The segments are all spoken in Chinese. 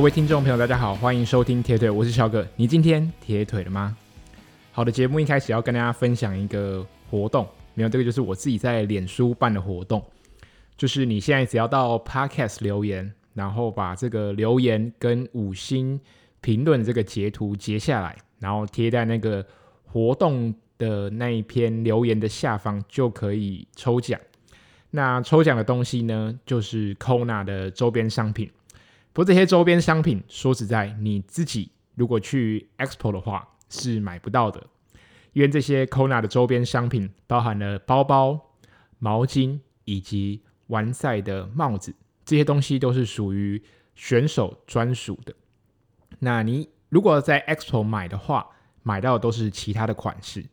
各位听众朋友，大家好，欢迎收听铁腿，我是小葛。你今天铁腿了吗？好的，节目一开始要跟大家分享一个活动，没有这个就是我自己在脸书办的活动，就是你现在只要到 Podcast 留言，然后把这个留言跟五星评论这个截图截下来，然后贴在那个活动的那一篇留言的下方，就可以抽奖。那抽奖的东西呢，就是 Kona 的周边商品。不过这些周边商品，说实在，你自己如果去 Expo 的话是买不到的，因为这些 Kona 的周边商品包含了包包、毛巾以及完赛的帽子，这些东西都是属于选手专属的。那你如果在 Expo 买的话，买到的都是其他的款式。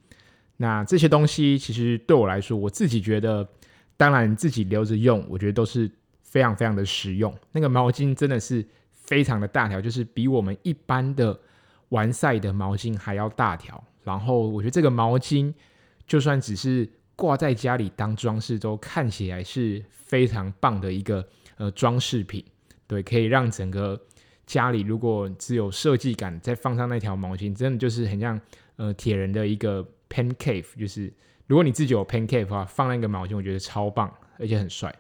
那这些东西其实对我来说，我自己觉得，当然自己留着用，我觉得都是。非常非常的实用，那个毛巾真的是非常的大条，就是比我们一般的完赛的毛巾还要大条。然后我觉得这个毛巾就算只是挂在家里当装饰，都看起来是非常棒的一个呃装饰品。对，可以让整个家里如果只有设计感，再放上那条毛巾，真的就是很像呃铁人的一个 pen cave。就是如果你自己有 pen cave 的话，放那个毛巾，我觉得超棒，而且很帅。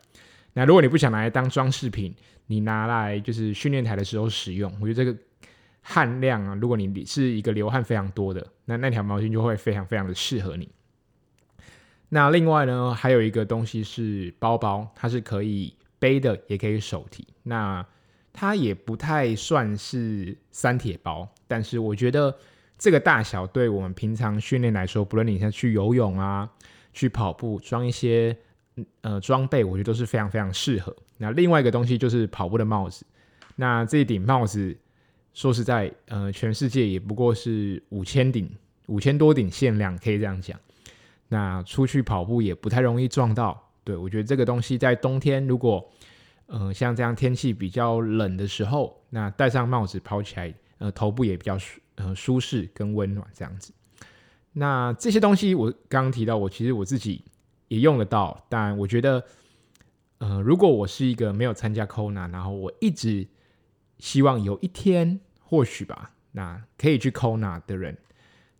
那如果你不想拿来当装饰品，你拿来就是训练台的时候使用，我觉得这个汗量啊，如果你是一个流汗非常多的，那那条毛巾就会非常非常的适合你。那另外呢，还有一个东西是包包，它是可以背的，也可以手提。那它也不太算是三铁包，但是我觉得这个大小对我们平常训练来说，不论你像去游泳啊，去跑步，装一些。呃，装备我觉得都是非常非常适合。那另外一个东西就是跑步的帽子。那这顶帽子，说实在，呃，全世界也不过是五千顶，五千多顶限量，可以这样讲。那出去跑步也不太容易撞到。对，我觉得这个东西在冬天，如果呃像这样天气比较冷的时候，那戴上帽子跑起来，呃，头部也比较舒呃舒适跟温暖这样子。那这些东西我刚刚提到，我其实我自己。也用得到，但我觉得，呃，如果我是一个没有参加 Kona，然后我一直希望有一天，或许吧，那可以去 Kona 的人，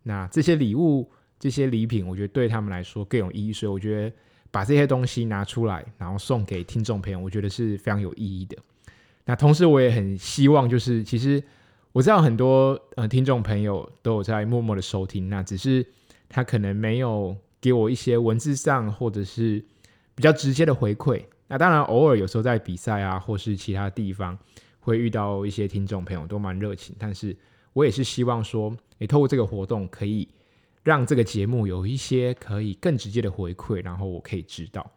那这些礼物、这些礼品，我觉得对他们来说更有意义，所以我觉得把这些东西拿出来，然后送给听众朋友，我觉得是非常有意义的。那同时，我也很希望，就是其实我知道很多呃听众朋友都有在默默的收听，那只是他可能没有。给我一些文字上或者是比较直接的回馈。那当然，偶尔有时候在比赛啊，或是其他地方会遇到一些听众朋友，都蛮热情。但是我也是希望说，诶，透过这个活动，可以让这个节目有一些可以更直接的回馈，然后我可以知道。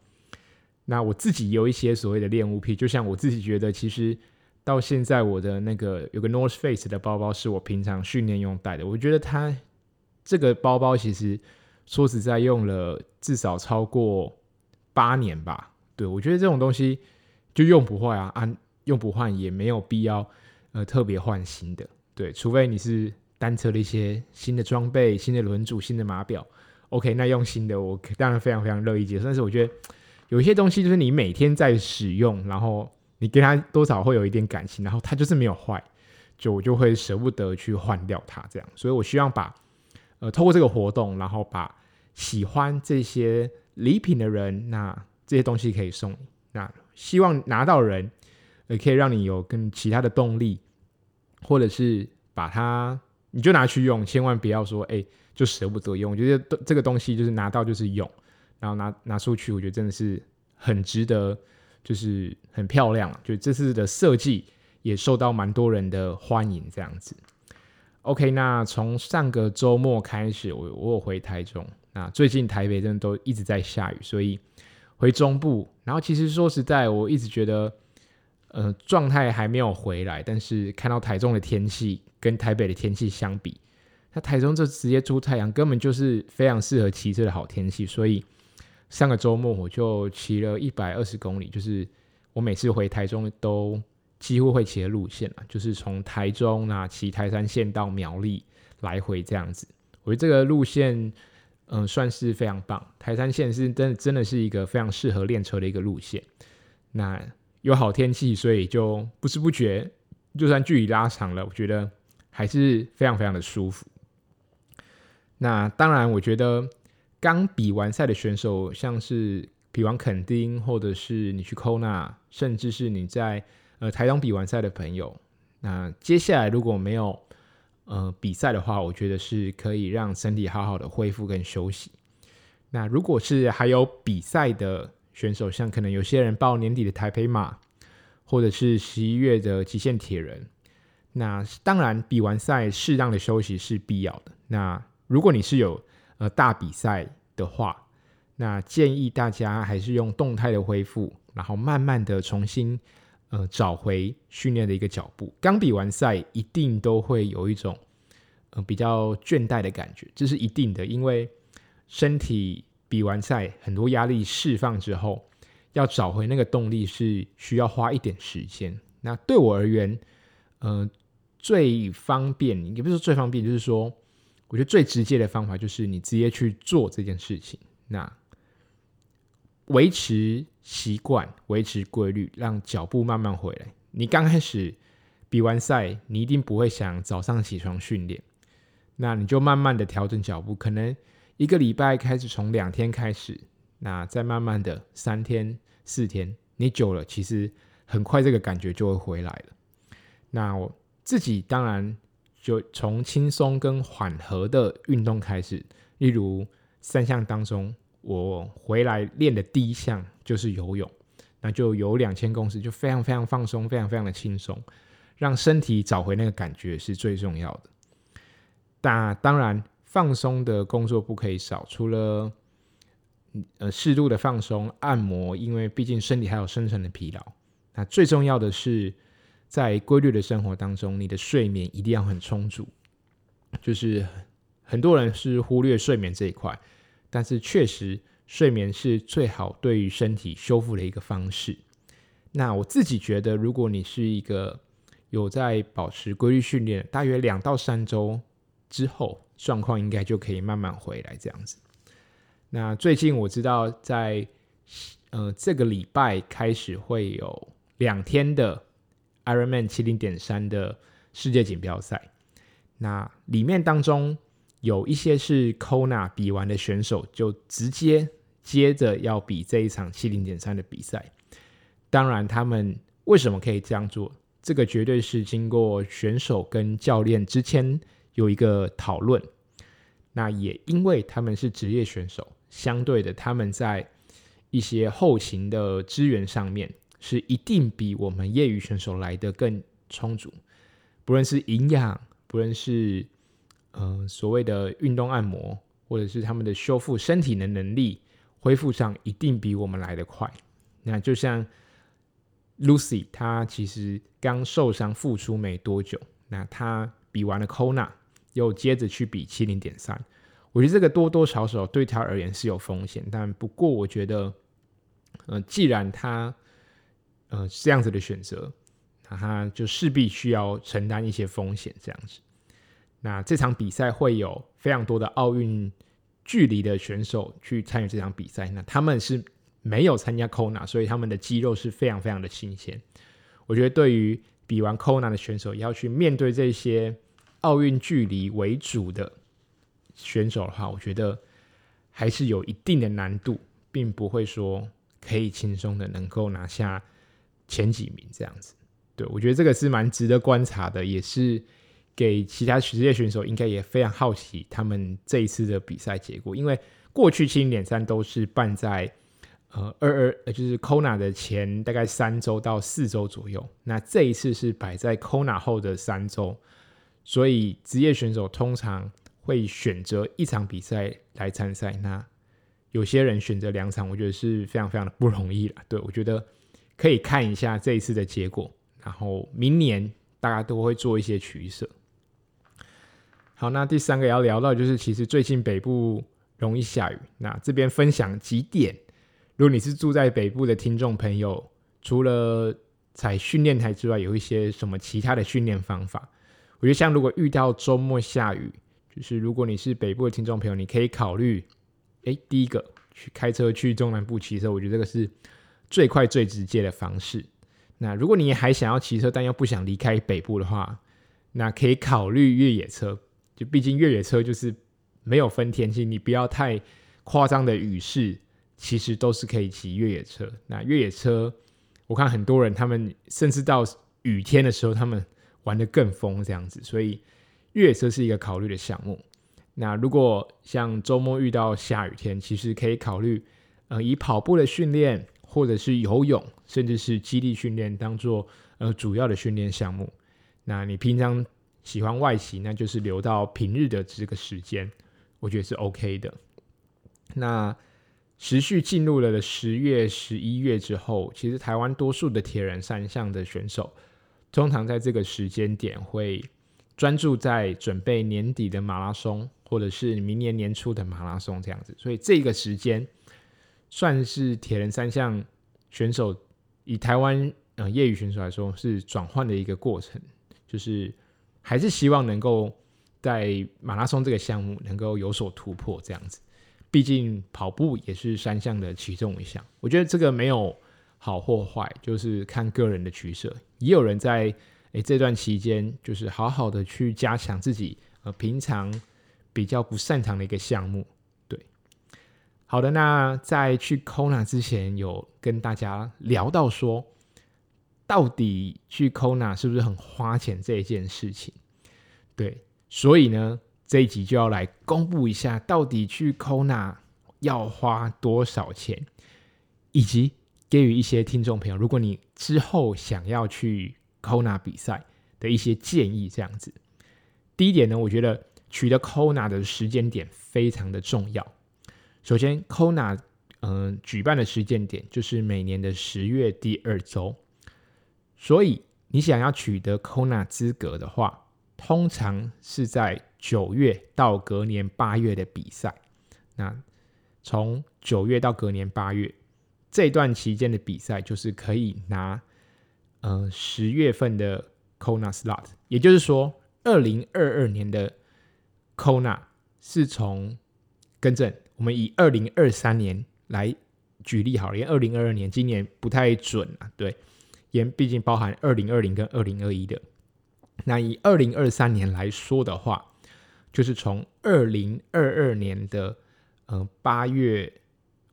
那我自己有一些所谓的恋物癖，就像我自己觉得，其实到现在我的那个有个 North Face 的包包是我平常训练用带的。我觉得它这个包包其实。说实在，用了至少超过八年吧。对，我觉得这种东西就用不坏啊，啊，用不换也没有必要，呃，特别换新的。对，除非你是单车的一些新的装备、新的轮组、新的码表，OK，那用新的我当然非常非常乐意接受。但是我觉得有一些东西就是你每天在使用，然后你跟它多少会有一点感情，然后它就是没有坏，就我就会舍不得去换掉它这样。所以我希望把呃透过这个活动，然后把喜欢这些礼品的人，那这些东西可以送。那希望拿到人，也可以让你有跟其他的动力，或者是把它，你就拿去用，千万不要说，哎，就舍不得用。我觉得这个东西就是拿到就是用，然后拿拿出去，我觉得真的是很值得，就是很漂亮。就这次的设计也受到蛮多人的欢迎，这样子。OK，那从上个周末开始，我我有回台中。那最近台北真的都一直在下雨，所以回中部。然后其实说实在，我一直觉得，呃，状态还没有回来。但是看到台中的天气跟台北的天气相比，那台中这直接出太阳，根本就是非常适合骑车的好天气。所以上个周末我就骑了一百二十公里，就是我每次回台中都几乎会骑的路线了，就是从台中那骑台山线到苗栗来回这样子。我觉得这个路线。嗯，算是非常棒。台山线是真的真的是一个非常适合练车的一个路线。那有好天气，所以就不知不觉就算距离拉长了，我觉得还是非常非常的舒服。那当然，我觉得刚比完赛的选手，像是比完垦丁，或者是你去 Kona，甚至是你在呃台东比完赛的朋友，那接下来如果没有呃比赛的话，我觉得是可以让身体好好的恢复跟休息。那如果是还有比赛的选手，像可能有些人报年底的台北马。或者是十一月的极限铁人，那当然比完赛适当的休息是必要的。那如果你是有呃大比赛的话，那建议大家还是用动态的恢复，然后慢慢的重新呃找回训练的一个脚步。刚比完赛一定都会有一种呃比较倦怠的感觉，这是一定的，因为身体比完赛很多压力释放之后。要找回那个动力是需要花一点时间。那对我而言，呃，最方便也不是最方便，就是说，我觉得最直接的方法就是你直接去做这件事情。那维持习惯，维持规律，让脚步慢慢回来。你刚开始比完赛，你一定不会想早上起床训练，那你就慢慢的调整脚步，可能一个礼拜开始从两天开始。那再慢慢的三天四天，你久了，其实很快这个感觉就会回来了。那我自己当然就从轻松跟缓和的运动开始，例如三项当中，我回来练的第一项就是游泳，那就游两千公尺，就非常非常放松，非常非常的轻松，让身体找回那个感觉是最重要的。但当然放松的工作不可以少，除了呃，适度的放松、按摩，因为毕竟身体还有深层的疲劳。那最重要的是，在规律的生活当中，你的睡眠一定要很充足。就是很多人是忽略睡眠这一块，但是确实睡眠是最好对于身体修复的一个方式。那我自己觉得，如果你是一个有在保持规律训练，大约两到三周之后，状况应该就可以慢慢回来，这样子。那最近我知道在，呃，这个礼拜开始会有两天的 Ironman 七零点三的世界锦标赛。那里面当中有一些是 Kona 比完的选手，就直接接着要比这一场七零点三的比赛。当然，他们为什么可以这样做？这个绝对是经过选手跟教练之间有一个讨论。那也因为他们是职业选手。相对的，他们在一些后勤的资源上面是一定比我们业余选手来的更充足，不论是营养，不论是呃所谓的运动按摩，或者是他们的修复身体的能力恢复上，一定比我们来得快。那就像 Lucy，她其实刚受伤复出没多久，那她比完了 Kona，又接着去比七零点三。我觉得这个多多少少对他而言是有风险，但不过我觉得，呃，既然他呃这样子的选择，那他就势必需要承担一些风险，这样子。那这场比赛会有非常多的奥运距离的选手去参与这场比赛，那他们是没有参加 Kona，所以他们的肌肉是非常非常的新鲜。我觉得对于比完 Kona 的选手，要去面对这些奥运距离为主的。选手的话，我觉得还是有一定的难度，并不会说可以轻松的能够拿下前几名这样子。对，我觉得这个是蛮值得观察的，也是给其他职业选手应该也非常好奇他们这一次的比赛结果，因为过去七零点三都是办在呃二二呃就是 Kona 的前大概三周到四周左右，那这一次是摆在 Kona 后的三周，所以职业选手通常。会选择一场比赛来参赛，那有些人选择两场，我觉得是非常非常的不容易了。对，我觉得可以看一下这一次的结果，然后明年大家都会做一些取舍。好，那第三个要聊到就是，其实最近北部容易下雨，那这边分享几点，如果你是住在北部的听众朋友，除了踩训练台之外，有一些什么其他的训练方法？我觉得像如果遇到周末下雨，就是如果你是北部的听众朋友，你可以考虑，哎，第一个去开车去中南部骑车，我觉得这个是最快最直接的方式。那如果你还想要骑车，但又不想离开北部的话，那可以考虑越野车。就毕竟越野车就是没有分天气，你不要太夸张的雨势，其实都是可以骑越野车。那越野车，我看很多人他们甚至到雨天的时候，他们玩得更疯这样子，所以越野车是一个考虑的项目。那如果像周末遇到下雨天，其实可以考虑，呃，以跑步的训练，或者是游泳，甚至是肌力训练当做呃主要的训练项目。那你平常喜欢外骑，那就是留到平日的这个时间，我觉得是 OK 的。那持续进入了十月、十一月之后，其实台湾多数的铁人三项的选手，通常在这个时间点会专注在准备年底的马拉松，或者是明年年初的马拉松这样子。所以这个时间。算是铁人三项选手以台湾呃业余选手来说是转换的一个过程，就是还是希望能够在马拉松这个项目能够有所突破这样子。毕竟跑步也是三项的其中一项，我觉得这个没有好或坏，就是看个人的取舍。也有人在诶这段期间就是好好的去加强自己呃平常比较不擅长的一个项目。对好的，那在去 Kona 之前，有跟大家聊到说，到底去 Kona 是不是很花钱这一件事情？对，所以呢，这一集就要来公布一下，到底去 Kona 要花多少钱，以及给予一些听众朋友，如果你之后想要去 Kona 比赛的一些建议。这样子，第一点呢，我觉得取得 Kona 的时间点非常的重要。首先，Kona 嗯、举办的时间点就是每年的十月第二周，所以你想要取得 Kona 资格的话，通常是在九月到隔年八月的比赛。那从九月到隔年八月这段期间的比赛，就是可以拿呃十月份的 Kona slot，也就是说，二零二二年的 Kona 是从更正。我们以二零二三年来举例好了，因为二零二二年今年不太准啊。对，因毕竟包含二零二零跟二零二一的。那以二零二三年来说的话，就是从二零二二年的呃八月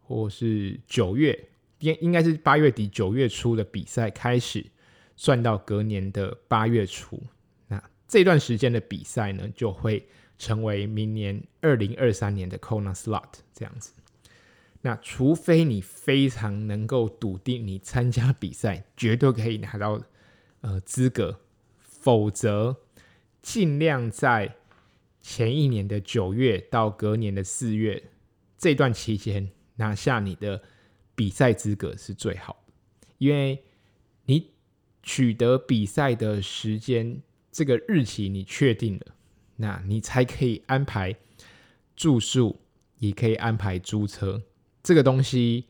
或是九月，应应该是八月底九月初的比赛开始，算到隔年的八月初。那这段时间的比赛呢，就会。成为明年二零二三年的 Kona slot 这样子，那除非你非常能够笃定你参加比赛绝对可以拿到呃资格，否则尽量在前一年的九月到隔年的四月这段期间拿下你的比赛资格是最好的，因为你取得比赛的时间这个日期你确定了。那你才可以安排住宿，也可以安排租车。这个东西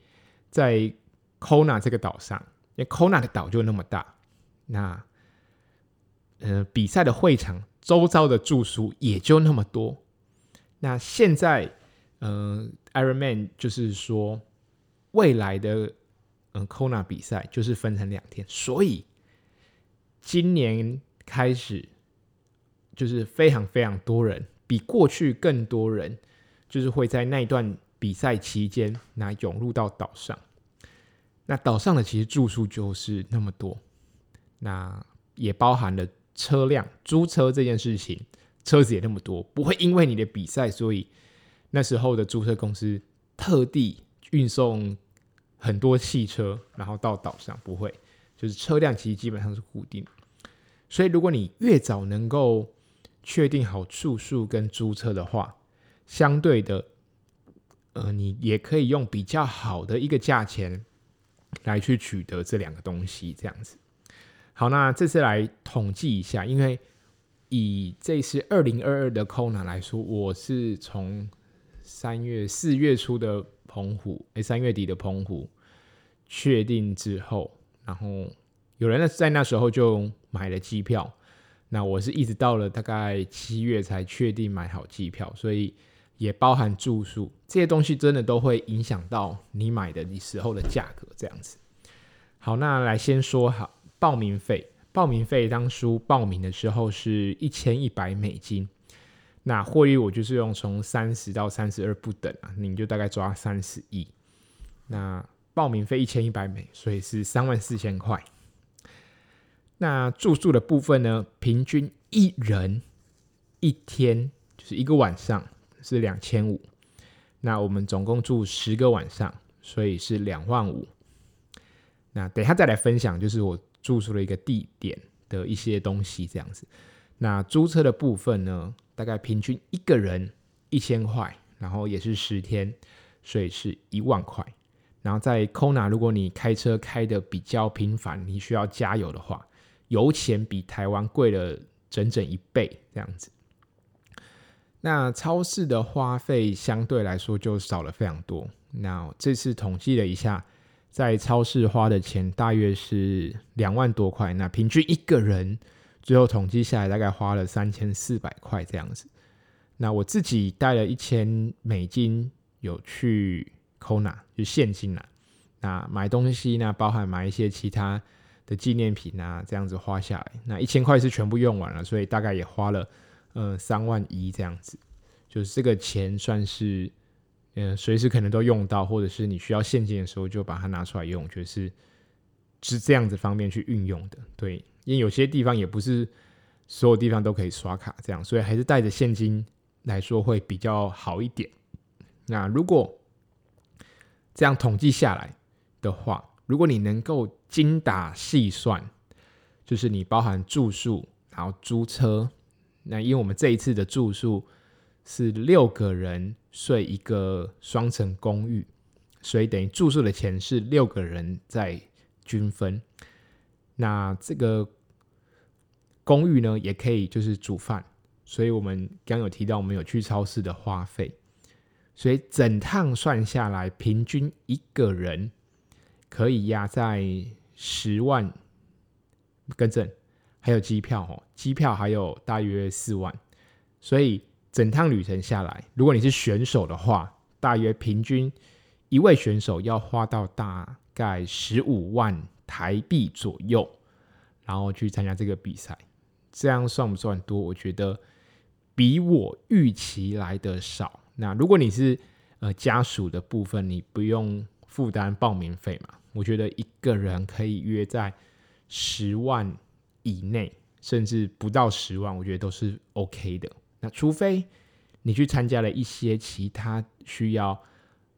在 Kona 这个岛上，因为 Kona 的岛就那么大，那呃比赛的会场周遭的住宿也就那么多。那现在呃 Ironman 就是说未来的嗯、呃、Kona 比赛就是分成两天，所以今年开始。就是非常非常多人，比过去更多人，就是会在那一段比赛期间，那涌入到岛上。那岛上的其实住宿就是那么多，那也包含了车辆租车这件事情，车子也那么多，不会因为你的比赛，所以那时候的租车公司特地运送很多汽车，然后到岛上，不会，就是车辆其实基本上是固定。所以如果你越早能够确定好住宿跟租车的话，相对的，呃，你也可以用比较好的一个价钱来去取得这两个东西，这样子。好，那这次来统计一下，因为以这次二零二二的 Kona 来说，我是从三月四月初的澎湖，诶，三月底的澎湖确定之后，然后有人在那时候就买了机票。那我是一直到了大概七月才确定买好机票，所以也包含住宿这些东西，真的都会影响到你买的你时候的价格这样子。好，那来先说好报名费，报名费当初报名的时候是一千一百美金。那获利我就是用从三十到三十二不等啊，你就大概抓三十亿。那报名费一千一百美，所以是三万四千块。那住宿的部分呢，平均一人一天就是一个晚上是两千五。那我们总共住十个晚上，所以是两万五。那等一下再来分享，就是我住宿的一个地点的一些东西这样子。那租车的部分呢，大概平均一个人一千块，然后也是十天，所以是一万块。然后在 Kona，如果你开车开的比较频繁，你需要加油的话，油钱比台湾贵了整整一倍这样子。那超市的花费相对来说就少了非常多。那这次统计了一下，在超市花的钱大约是两万多块。那平均一个人最后统计下来大概花了三千四百块这样子。那我自己带了一千美金有去 Kona，就现金啦。那买东西呢，包含买一些其他的纪念品啊，这样子花下来，那一千块是全部用完了，所以大概也花了。呃，三万一这样子，就是这个钱算是，嗯、呃，随时可能都用到，或者是你需要现金的时候就把它拿出来用，就是是这样子方便去运用的。对，因为有些地方也不是所有地方都可以刷卡这样，所以还是带着现金来说会比较好一点。那如果这样统计下来的话，如果你能够精打细算，就是你包含住宿，然后租车。那因为我们这一次的住宿是六个人睡一个双层公寓，所以等于住宿的钱是六个人在均分。那这个公寓呢，也可以就是煮饭，所以我们刚有提到我们有去超市的花费，所以整趟算下来，平均一个人可以压在十万，更正。还有机票哦，机票还有大约四万，所以整趟旅程下来，如果你是选手的话，大约平均一位选手要花到大概十五万台币左右，然后去参加这个比赛。这样算不算多？我觉得比我预期来的少。那如果你是呃家属的部分，你不用负担报名费嘛？我觉得一个人可以约在十万。以内甚至不到十万，我觉得都是 OK 的。那除非你去参加了一些其他需要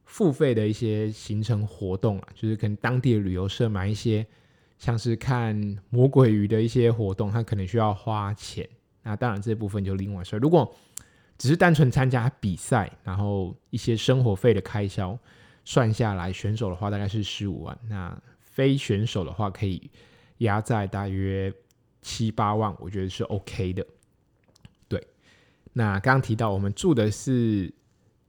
付费的一些行程活动啊，就是跟当地的旅游社买一些像是看魔鬼鱼的一些活动，它可能需要花钱。那当然这部分就另外说。如果只是单纯参加比赛，然后一些生活费的开销算下来，选手的话大概是十五万。那非选手的话可以压在大约。七八万，我觉得是 OK 的。对，那刚刚提到我们住的是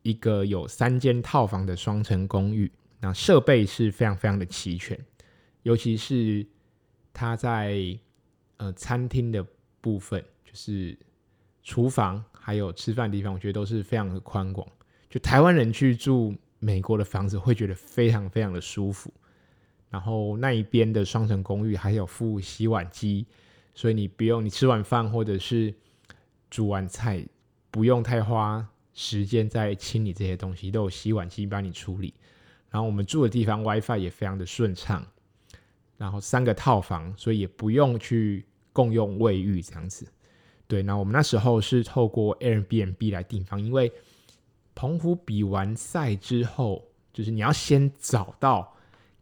一个有三间套房的双层公寓，那设备是非常非常的齐全，尤其是它在呃餐厅的部分，就是厨房还有吃饭的地方，我觉得都是非常的宽广。就台湾人去住美国的房子，会觉得非常非常的舒服。然后那一边的双层公寓还有附洗碗机。所以你不用，你吃完饭或者是煮完菜，不用太花时间在清理这些东西，都有洗碗机帮你处理。然后我们住的地方 WiFi 也非常的顺畅，然后三个套房，所以也不用去共用卫浴这样子。对，那我们那时候是透过 Airbnb 来订房，因为澎湖比完赛之后，就是你要先找到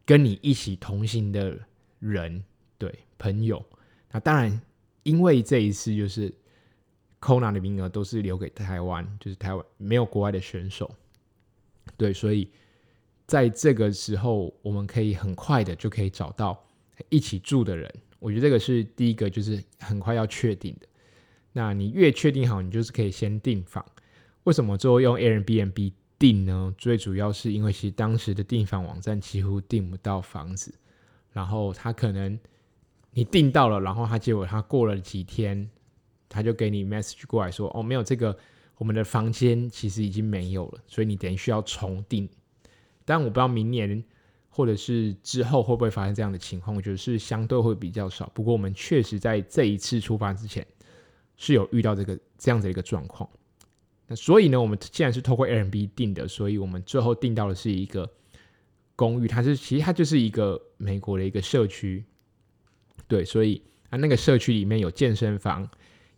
跟你一起同行的人，对，朋友。那当然，因为这一次就是 Kona 的名额都是留给台湾，就是台湾没有国外的选手，对，所以在这个时候，我们可以很快的就可以找到一起住的人。我觉得这个是第一个，就是很快要确定的。那你越确定好，你就是可以先订房。为什么最后用 Airbnb 订呢？最主要是因为其实当时的订房网站几乎订不到房子，然后他可能。你订到了，然后他结果他过了几天，他就给你 message 过来说：“哦，没有这个，我们的房间其实已经没有了，所以你等于需要重订。”但我不知道明年或者是之后会不会发生这样的情况，我觉得是相对会比较少。不过我们确实在这一次出发之前是有遇到这个这样的一个状况。那所以呢，我们既然是透过 Airbnb 订的，所以我们最后订到的是一个公寓，它是其实它就是一个美国的一个社区。对，所以啊，那个社区里面有健身房，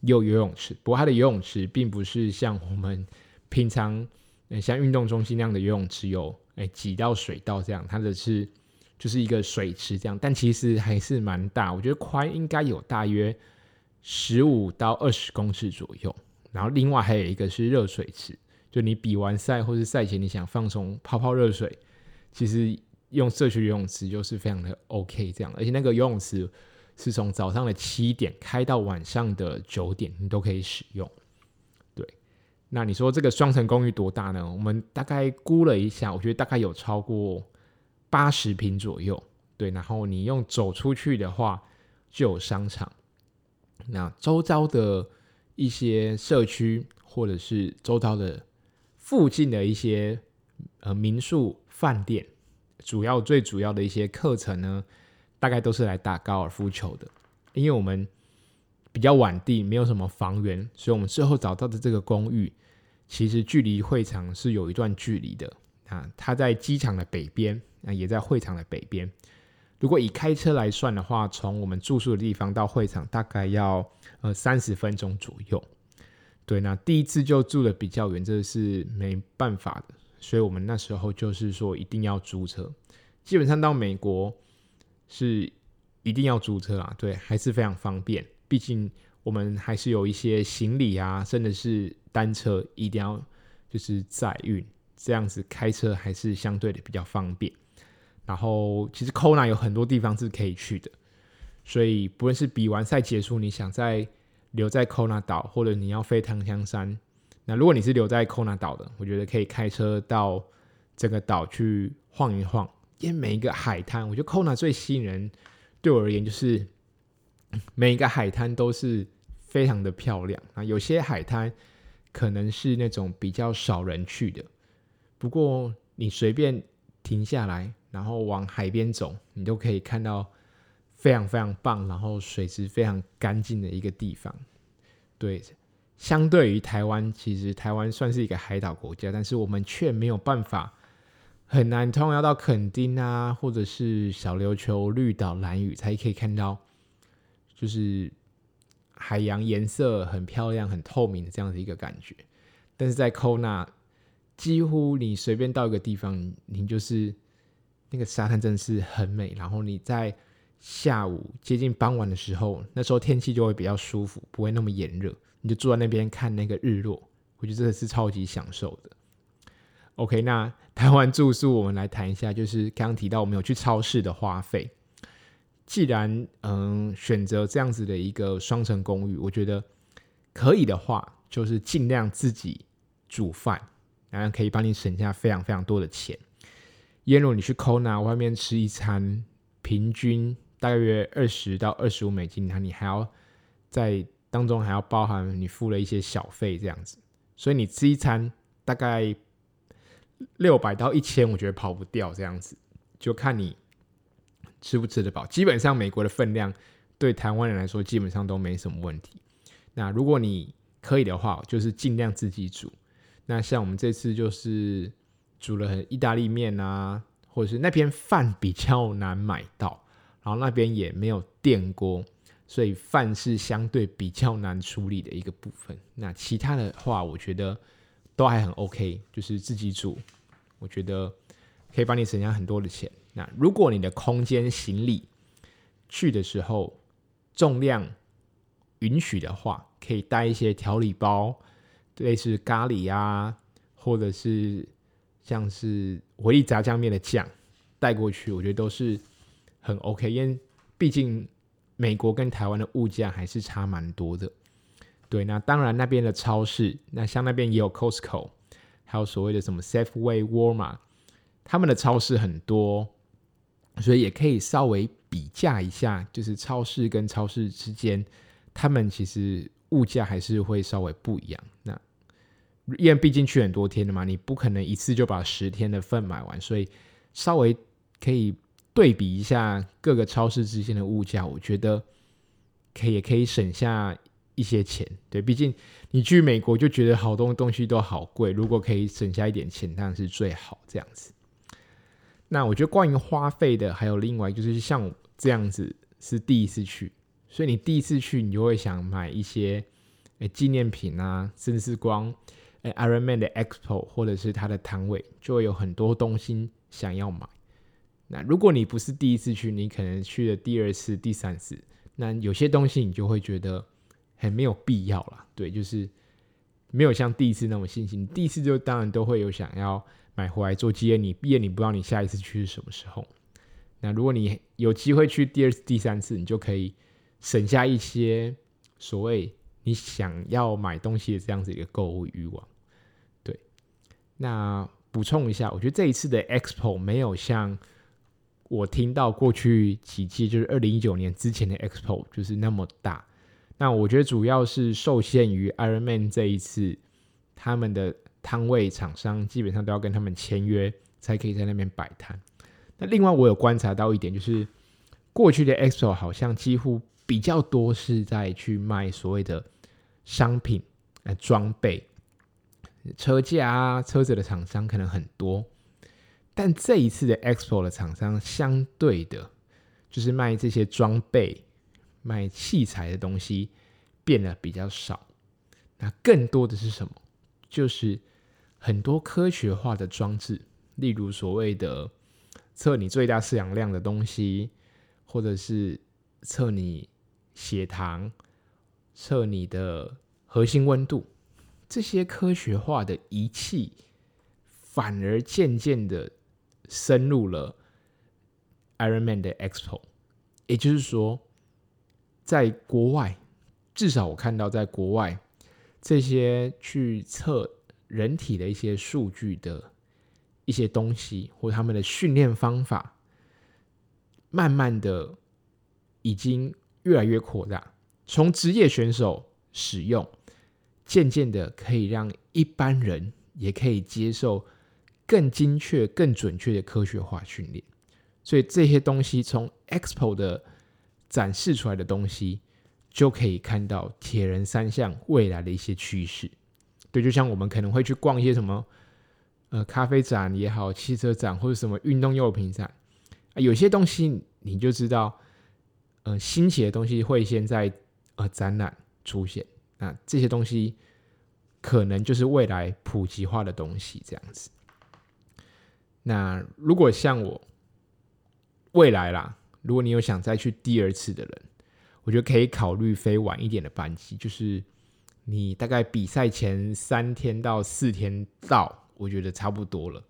有游泳池。不过它的游泳池并不是像我们平常像运动中心那样的游泳池有哎几道水道这样，它的是就是一个水池这样。但其实还是蛮大，我觉得宽应该有大约十五到二十公尺左右。然后另外还有一个是热水池，就你比完赛或是赛前你想放松泡泡热水，其实用社区游泳池就是非常的 OK 这样。而且那个游泳池。是从早上的七点开到晚上的九点，你都可以使用。对，那你说这个双层公寓多大呢？我们大概估了一下，我觉得大概有超过八十平左右。对，然后你用走出去的话，就有商场。那周遭的一些社区，或者是周遭的附近的一些呃民宿、饭店，主要最主要的一些课程呢，大概都是来打高尔夫球的，因为我们比较晚地，没有什么房源，所以我们最后找到的这个公寓，其实距离会场是有一段距离的啊。它在机场的北边，啊，也在会场的北边。如果以开车来算的话，从我们住宿的地方到会场大概要呃三十分钟左右。对，那第一次就住的比较远，这是没办法的，所以我们那时候就是说一定要租车。基本上到美国。是一定要租车啊，对，还是非常方便。毕竟我们还是有一些行李啊，甚至是单车，一定要就是载运，这样子开车还是相对的比较方便。然后其实 Kona 有很多地方是可以去的，所以不论是比完赛结束，你想再留在 Kona 岛，或者你要飞檀香山，那如果你是留在 Kona 岛的，我觉得可以开车到这个岛去晃一晃。因为每一个海滩，我觉得 Kona 最吸引人，对我而言就是每一个海滩都是非常的漂亮啊。有些海滩可能是那种比较少人去的，不过你随便停下来，然后往海边走，你都可以看到非常非常棒，然后水质非常干净的一个地方。对，相对于台湾，其实台湾算是一个海岛国家，但是我们却没有办法。很难，通常要到垦丁啊，或者是小琉球、绿岛、蓝屿，才可以看到，就是海洋颜色很漂亮、很透明的这样的一个感觉。但是在 Kona，几乎你随便到一个地方，你就是那个沙滩真的是很美。然后你在下午接近傍晚的时候，那时候天气就会比较舒服，不会那么炎热，你就坐在那边看那个日落，我觉得真的是超级享受的。OK，那台湾住宿，我们来谈一下，就是刚刚提到我们有去超市的花费。既然嗯选择这样子的一个双层公寓，我觉得可以的话，就是尽量自己煮饭，然后可以帮你省下非常非常多的钱。因为如你去 Kona 外面吃一餐，平均大约二十到二十五美金，那你还要在当中还要包含你付了一些小费这样子，所以你吃一餐大概。六百到一千，我觉得跑不掉这样子，就看你吃不吃得饱。基本上美国的分量对台湾人来说，基本上都没什么问题。那如果你可以的话，就是尽量自己煮。那像我们这次就是煮了意大利面啊，或者是那边饭比较难买到，然后那边也没有电锅，所以饭是相对比较难处理的一个部分。那其他的话，我觉得。都还很 OK，就是自己煮，我觉得可以帮你省下很多的钱。那如果你的空间行李去的时候重量允许的话，可以带一些调理包，类似咖喱啊，或者是像是回力炸酱面的酱带过去，我觉得都是很 OK，因为毕竟美国跟台湾的物价还是差蛮多的。对，那当然那边的超市，那像那边也有 Costco，还有所谓的什么 Safeway、w a r m a 他们的超市很多，所以也可以稍微比价一下，就是超市跟超市之间，他们其实物价还是会稍微不一样。那因为毕竟去很多天了嘛，你不可能一次就把十天的份买完，所以稍微可以对比一下各个超市之间的物价，我觉得可以也可以省下一些钱。对，毕竟你去美国就觉得好多东西都好贵，如果可以省下一点钱，当然是最好这样子。那我觉得关于花费的，还有另外就是像这样子是第一次去，所以你第一次去，你就会想买一些诶纪念品啊，甚至是光 Ironman 的 Expo 或者是它的摊位，就会有很多东西想要买。那如果你不是第一次去，你可能去了第二次、第三次，那有些东西你就会觉得很没有必要了。对，就是没有像第一次那么信心。第一次就当然都会有想要。买回来做纪念，你毕业你不知道你下一次去是什么时候。那如果你有机会去第二次、第三次，你就可以省下一些所谓你想要买东西的这样子一个购物欲望。对，那补充一下，我觉得这一次的 Expo 没有像我听到过去几届，就是二零一九年之前的 Expo 就是那么大。那我觉得主要是受限于 Ironman 这一次他们的。摊位厂商基本上都要跟他们签约，才可以在那边摆摊。那另外我有观察到一点，就是过去的 EXO 好像几乎比较多是在去卖所谓的商品、呃装备、车架啊、车子的厂商可能很多，但这一次的 EXO 的厂商相对的，就是卖这些装备、卖器材的东西变得比较少。那更多的是什么？就是很多科学化的装置，例如所谓的测你最大摄氧量的东西，或者是测你血糖、测你的核心温度，这些科学化的仪器，反而渐渐的深入了 Ironman 的 Expo。也就是说，在国外，至少我看到在国外，这些去测。人体的一些数据的一些东西，或他们的训练方法，慢慢的已经越来越扩大，从职业选手使用，渐渐的可以让一般人也可以接受更精确、更准确的科学化训练。所以这些东西从 Expo 的展示出来的东西，就可以看到铁人三项未来的一些趋势。对，就像我们可能会去逛一些什么，呃，咖啡展也好，汽车展或者什么运动用品展，啊，有些东西你就知道，呃，新奇的东西会先在呃展览出现，那这些东西可能就是未来普及化的东西这样子。那如果像我未来啦，如果你有想再去第二次的人，我觉得可以考虑飞晚一点的班机，就是。你大概比赛前三天到四天到，我觉得差不多了。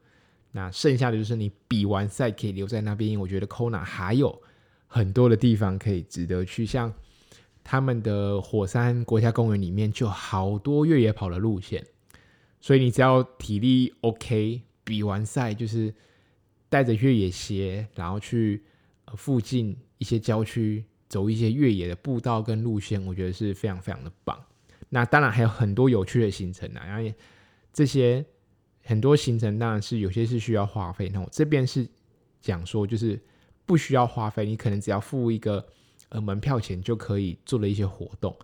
那剩下的就是你比完赛可以留在那边，我觉得 Kona 还有很多的地方可以值得去，像他们的火山国家公园里面就好多越野跑的路线，所以你只要体力 OK，比完赛就是带着越野鞋，然后去附近一些郊区走一些越野的步道跟路线，我觉得是非常非常的棒。那当然还有很多有趣的行程啊，然后这些很多行程当然是有些是需要花费。那我这边是讲说，就是不需要花费，你可能只要付一个呃门票钱就可以做的一些活动，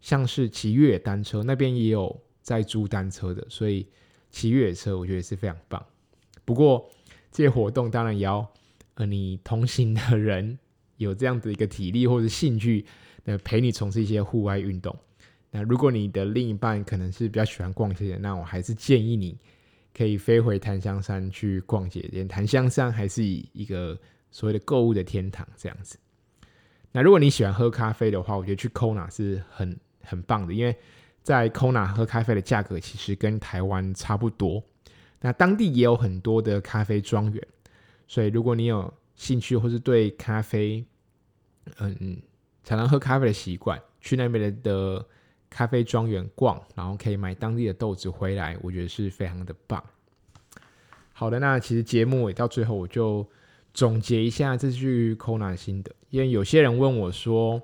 像是骑越野单车，那边也有在租单车的，所以骑越野车我觉得是非常棒。不过这些活动当然也要呃你同行的人有这样的一个体力或者兴趣，那陪你从事一些户外运动。那如果你的另一半可能是比较喜欢逛街的，那我还是建议你可以飞回檀香山去逛街，因为檀香山还是一个所谓的购物的天堂这样子。那如果你喜欢喝咖啡的话，我觉得去 Kona 是很很棒的，因为在 Kona 喝咖啡的价格其实跟台湾差不多。那当地也有很多的咖啡庄园，所以如果你有兴趣或是对咖啡，嗯，常常喝咖啡的习惯，去那边的。咖啡庄园逛，然后可以买当地的豆子回来，我觉得是非常的棒。好的，那其实节目也到最后，我就总结一下这次去 Kona 的心得。因为有些人问我说：“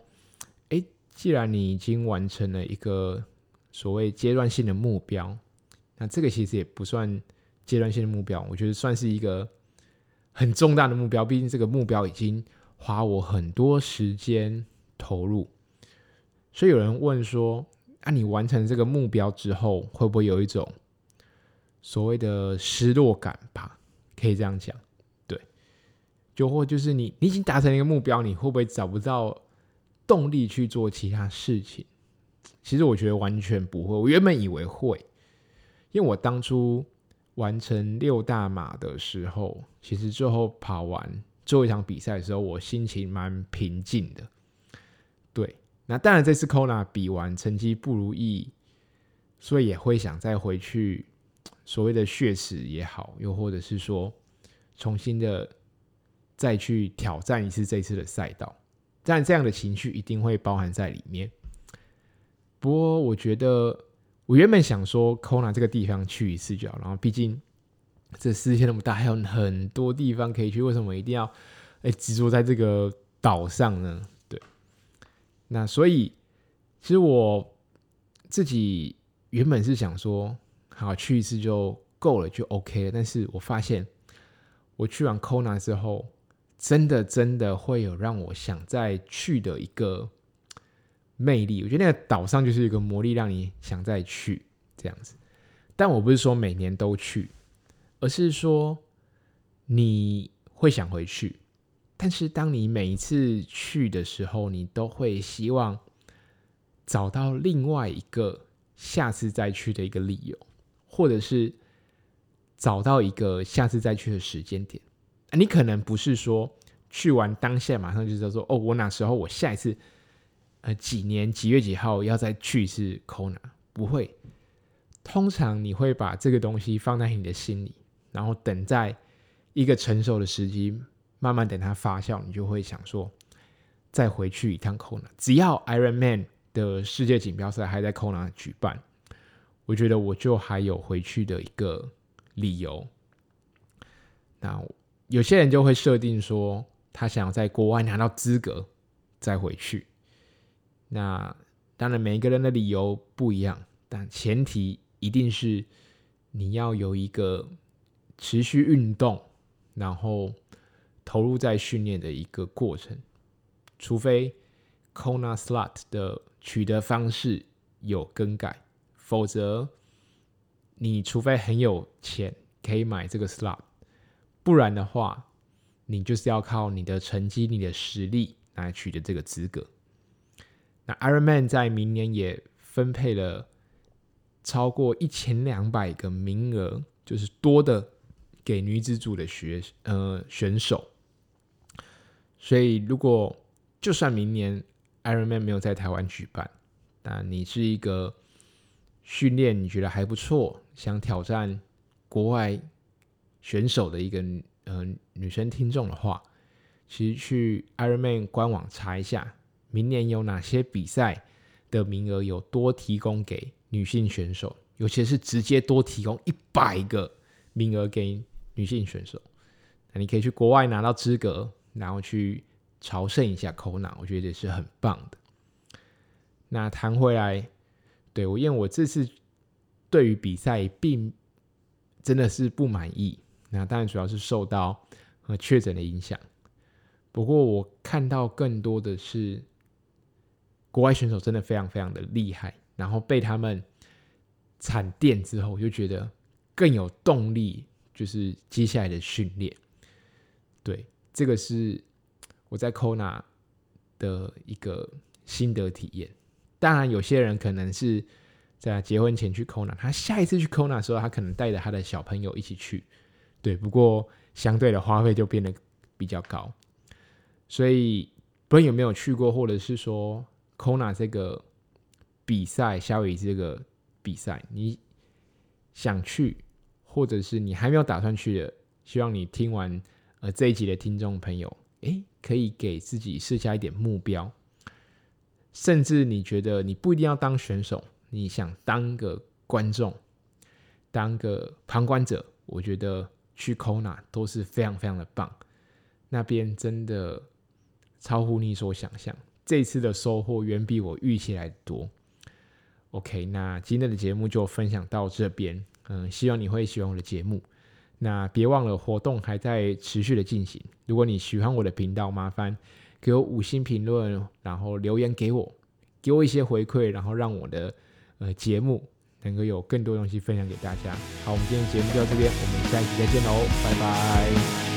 诶，既然你已经完成了一个所谓阶段性的目标，那这个其实也不算阶段性的目标，我觉得算是一个很重大的目标，毕竟这个目标已经花我很多时间投入。所以有人问说：“啊，你完成这个目标之后，会不会有一种所谓的失落感吧？”可以这样讲，对，就或就是你你已经达成一个目标，你会不会找不到动力去做其他事情？其实我觉得完全不会。我原本以为会，因为我当初完成六大马的时候，其实最后跑完最后一场比赛的时候，我心情蛮平静的。对，那当然这次 Kona 比完成绩不如意，所以也会想再回去。所谓的血池也好，又或者是说重新的再去挑战一次这次的赛道，但这样的情绪一定会包含在里面。不过我觉得，我原本想说 Kona 这个地方去一次就好，然后毕竟这世界那么大，还有很多地方可以去，为什么一定要哎执着在这个岛上呢？对，那所以其实我自己原本是想说。好，去一次就够了，就 OK 了。但是我发现，我去完 Kona 之后，真的真的会有让我想再去的一个魅力。我觉得那个岛上就是一个魔力，让你想再去这样子。但我不是说每年都去，而是说你会想回去。但是当你每一次去的时候，你都会希望找到另外一个下次再去的一个理由。或者是找到一个下次再去的时间点，你可能不是说去完当下马上就知道说哦，我哪时候我下一次呃几年几月几号要再去一次 Kona，不会。通常你会把这个东西放在你的心里，然后等在一个成熟的时机，慢慢等它发酵，你就会想说再回去一趟 Kona。只要 Ironman 的世界锦标赛还在 Kona 举办。我觉得我就还有回去的一个理由。那有些人就会设定说，他想要在国外拿到资格再回去。那当然每一个人的理由不一样，但前提一定是你要有一个持续运动，然后投入在训练的一个过程。除非 Kona slot 的取得方式有更改。否则，你除非很有钱可以买这个 slot，不然的话，你就是要靠你的成绩、你的实力来取得这个资格。Ironman 在明年也分配了超过一千两百个名额，就是多的给女子组的学呃选手。所以，如果就算明年 Ironman 没有在台湾举办，但你是一个训练你觉得还不错，想挑战国外选手的一个呃女生听众的话，其实去 Ironman 官网查一下，明年有哪些比赛的名额有多提供给女性选手，尤其是直接多提供一百个名额给女性选手，那你可以去国外拿到资格，然后去朝圣一下 Kona，我觉得也是很棒的。那谈回来。对，我因为我这次对于比赛并真的是不满意，那当然主要是受到呃确诊的影响。不过我看到更多的是国外选手真的非常非常的厉害，然后被他们惨电之后，我就觉得更有动力，就是接下来的训练。对，这个是我在 Kona 的一个心得体验。当然，有些人可能是在结婚前去 Kona，他下一次去 Kona 的时候，他可能带着他的小朋友一起去。对，不过相对的花费就变得比较高。所以，不论有没有去过，或者是说 Kona 这个比赛，夏威夷这个比赛，你想去，或者是你还没有打算去的，希望你听完呃这一集的听众朋友，诶，可以给自己设下一点目标。甚至你觉得你不一定要当选手，你想当个观众，当个旁观者，我觉得去 Kona 都是非常非常的棒。那边真的超乎你所想象，这次的收获远比我预期来多。OK，那今天的节目就分享到这边，嗯，希望你会喜欢我的节目。那别忘了活动还在持续的进行。如果你喜欢我的频道，麻烦给我五星评论，然后留言给我，给我一些回馈，然后让我的呃节目能够有更多东西分享给大家。好，我们今天的节目就到这边，我们下一期再见喽，拜拜。